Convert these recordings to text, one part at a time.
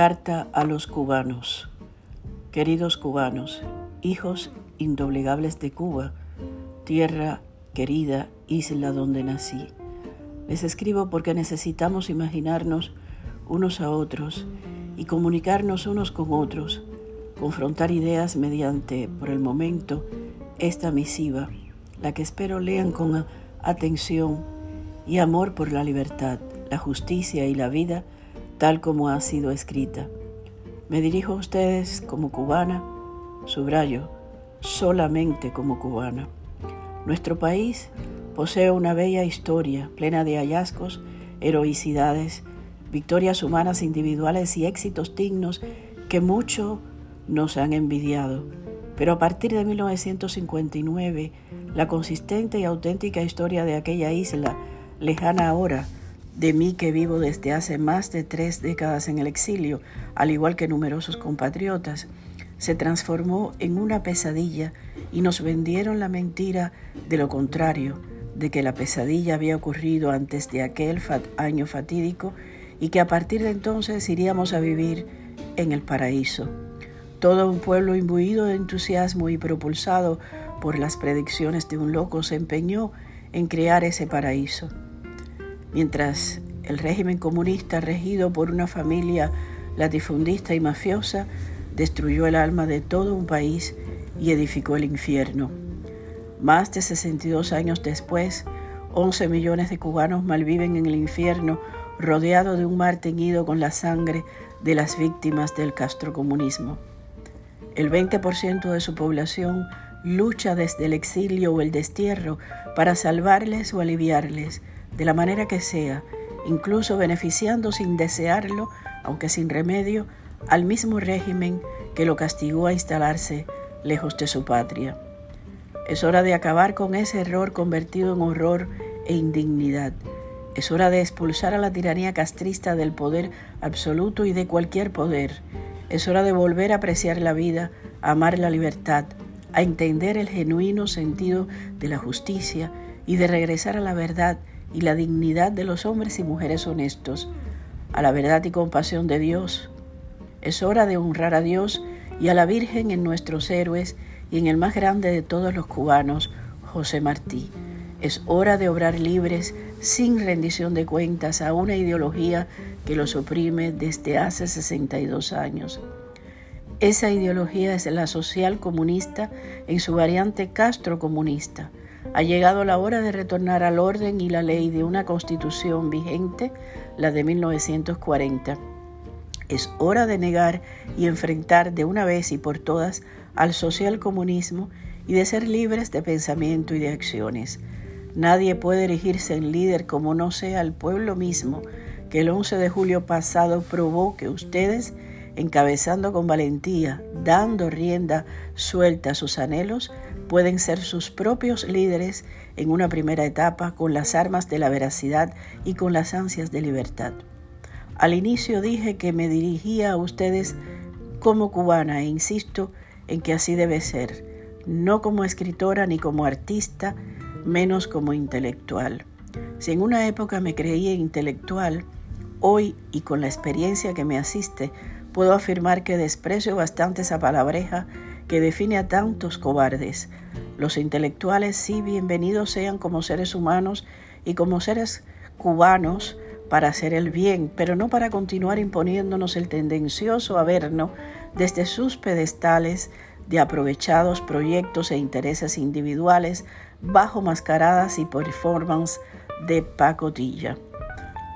Carta a los cubanos. Queridos cubanos, hijos indoblegables de Cuba, tierra querida, isla donde nací. Les escribo porque necesitamos imaginarnos unos a otros y comunicarnos unos con otros, confrontar ideas mediante, por el momento, esta misiva, la que espero lean con atención y amor por la libertad, la justicia y la vida, tal como ha sido escrita. Me dirijo a ustedes como cubana, subrayo, solamente como cubana. Nuestro país posee una bella historia plena de hallazgos, heroicidades, victorias humanas individuales y éxitos dignos que mucho nos han envidiado. Pero a partir de 1959, la consistente y auténtica historia de aquella isla, lejana ahora, de mí que vivo desde hace más de tres décadas en el exilio, al igual que numerosos compatriotas, se transformó en una pesadilla y nos vendieron la mentira de lo contrario, de que la pesadilla había ocurrido antes de aquel año fatídico y que a partir de entonces iríamos a vivir en el paraíso. Todo un pueblo imbuido de entusiasmo y propulsado por las predicciones de un loco se empeñó en crear ese paraíso. Mientras el régimen comunista, regido por una familia latifundista y mafiosa, destruyó el alma de todo un país y edificó el infierno. Más de 62 años después, 11 millones de cubanos malviven en el infierno, rodeado de un mar teñido con la sangre de las víctimas del castrocomunismo. El 20% de su población lucha desde el exilio o el destierro para salvarles o aliviarles, de la manera que sea, incluso beneficiando sin desearlo, aunque sin remedio, al mismo régimen que lo castigó a instalarse lejos de su patria. Es hora de acabar con ese error convertido en horror e indignidad. Es hora de expulsar a la tiranía castrista del poder absoluto y de cualquier poder. Es hora de volver a apreciar la vida, a amar la libertad, a entender el genuino sentido de la justicia y de regresar a la verdad y la dignidad de los hombres y mujeres honestos, a la verdad y compasión de Dios. Es hora de honrar a Dios y a la Virgen en nuestros héroes y en el más grande de todos los cubanos, José Martí. Es hora de obrar libres, sin rendición de cuentas a una ideología que los oprime desde hace 62 años. Esa ideología es la social comunista en su variante castro comunista, ha llegado la hora de retornar al orden y la ley de una constitución vigente, la de 1940. Es hora de negar y enfrentar de una vez y por todas al socialcomunismo y de ser libres de pensamiento y de acciones. Nadie puede erigirse en líder como no sea el pueblo mismo que el 11 de julio pasado probó que ustedes, encabezando con valentía, dando rienda suelta a sus anhelos, pueden ser sus propios líderes en una primera etapa con las armas de la veracidad y con las ansias de libertad. Al inicio dije que me dirigía a ustedes como cubana e insisto en que así debe ser, no como escritora ni como artista, menos como intelectual. Si en una época me creía intelectual, hoy y con la experiencia que me asiste, puedo afirmar que desprecio bastante esa palabreja que define a tantos cobardes. Los intelectuales sí, bienvenidos sean como seres humanos y como seres cubanos para hacer el bien, pero no para continuar imponiéndonos el tendencioso averno desde sus pedestales de aprovechados proyectos e intereses individuales bajo mascaradas y performance de pacotilla.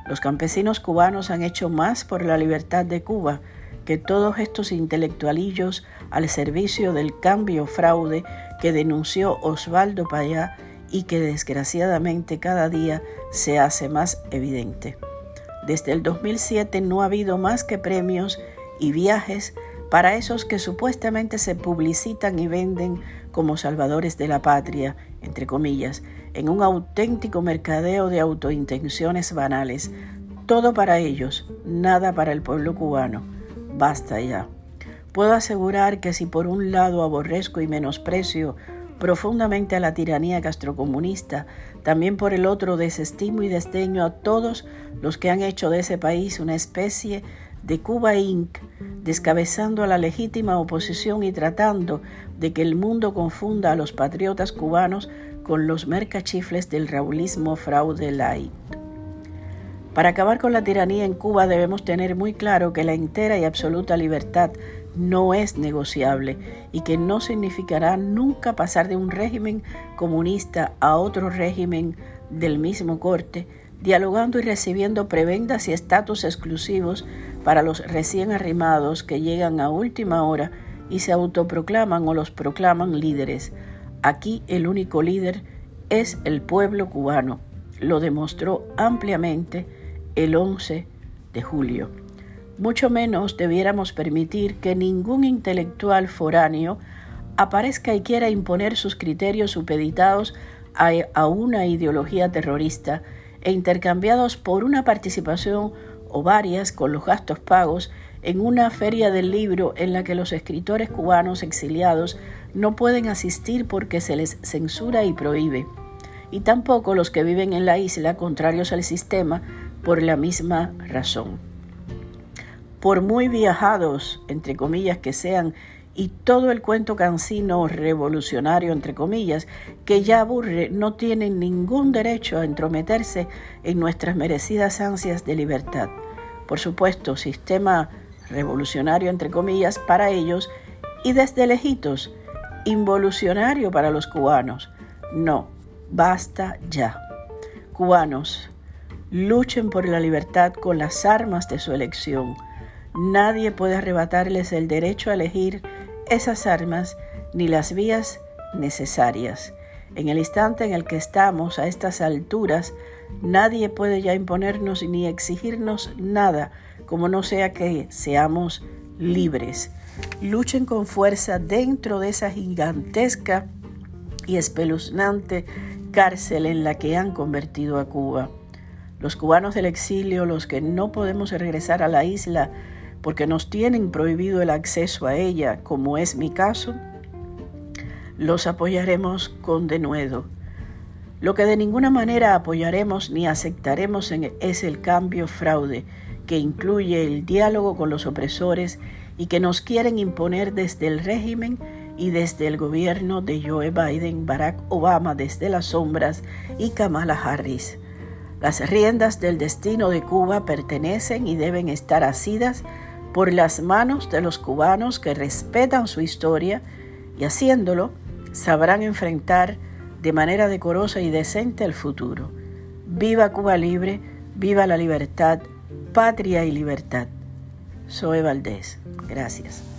Los campesinos cubanos han hecho más por la libertad de Cuba que todos estos intelectualillos al servicio del cambio fraude que denunció Osvaldo Payá y que desgraciadamente cada día se hace más evidente. Desde el 2007 no ha habido más que premios y viajes para esos que supuestamente se publicitan y venden como salvadores de la patria, entre comillas, en un auténtico mercadeo de autointenciones banales. Todo para ellos, nada para el pueblo cubano basta ya. Puedo asegurar que si por un lado aborrezco y menosprecio profundamente a la tiranía castrocomunista, también por el otro desestimo y desdeño a todos los que han hecho de ese país una especie de Cuba Inc., descabezando a la legítima oposición y tratando de que el mundo confunda a los patriotas cubanos con los mercachifles del raulismo fraude light. Para acabar con la tiranía en Cuba debemos tener muy claro que la entera y absoluta libertad no es negociable y que no significará nunca pasar de un régimen comunista a otro régimen del mismo corte, dialogando y recibiendo prebendas y estatus exclusivos para los recién arrimados que llegan a última hora y se autoproclaman o los proclaman líderes. Aquí el único líder es el pueblo cubano. Lo demostró ampliamente el 11 de julio. Mucho menos debiéramos permitir que ningún intelectual foráneo aparezca y quiera imponer sus criterios supeditados a, una ideología terrorista e intercambiados por una participación o varias con los gastos pagos en una feria del libro en la que los escritores cubanos exiliados no pueden asistir porque se les censura y prohíbe, y tampoco los que viven en la isla contrarios al sistema por la misma razón. Por muy viajados, entre comillas, que sean, y todo el cuento cansino revolucionario, entre comillas, que ya aburre, no tienen ningún derecho a entrometerse en nuestras merecidas ansias de libertad. Por supuesto, sistema revolucionario, entre comillas, para ellos, y desde lejitos, involucionario para los cubanos. No, basta ya. Cubanos, Luchen por la libertad con las armas de su elección. Nadie puede arrebatarles el derecho a elegir esas armas ni las vías necesarias. En el instante en el que estamos a estas alturas, nadie puede ya imponernos ni exigirnos nada, como no sea que seamos libres. Luchen con fuerza dentro de esa gigantesca y espeluznante cárcel en la que han convertido a Cuba. Los cubanos del exilio, los que no podemos regresar a la isla porque nos tienen prohibido el acceso a ella, como es mi caso, los apoyaremos con denuedo. Lo que de ninguna manera apoyaremos ni aceptaremos es el cambio fraude, que incluye el diálogo con los opresores y que nos quieren imponer desde el régimen y desde el gobierno de Joe Biden, Barack Obama desde las sombras y Kamala Harris. Las riendas del destino de Cuba pertenecen y deben estar asidas por las manos de los cubanos que respetan su historia y haciéndolo sabrán enfrentar de manera decorosa y decente el futuro. Viva Cuba libre, viva la libertad, patria y libertad. Soy Valdés. Gracias.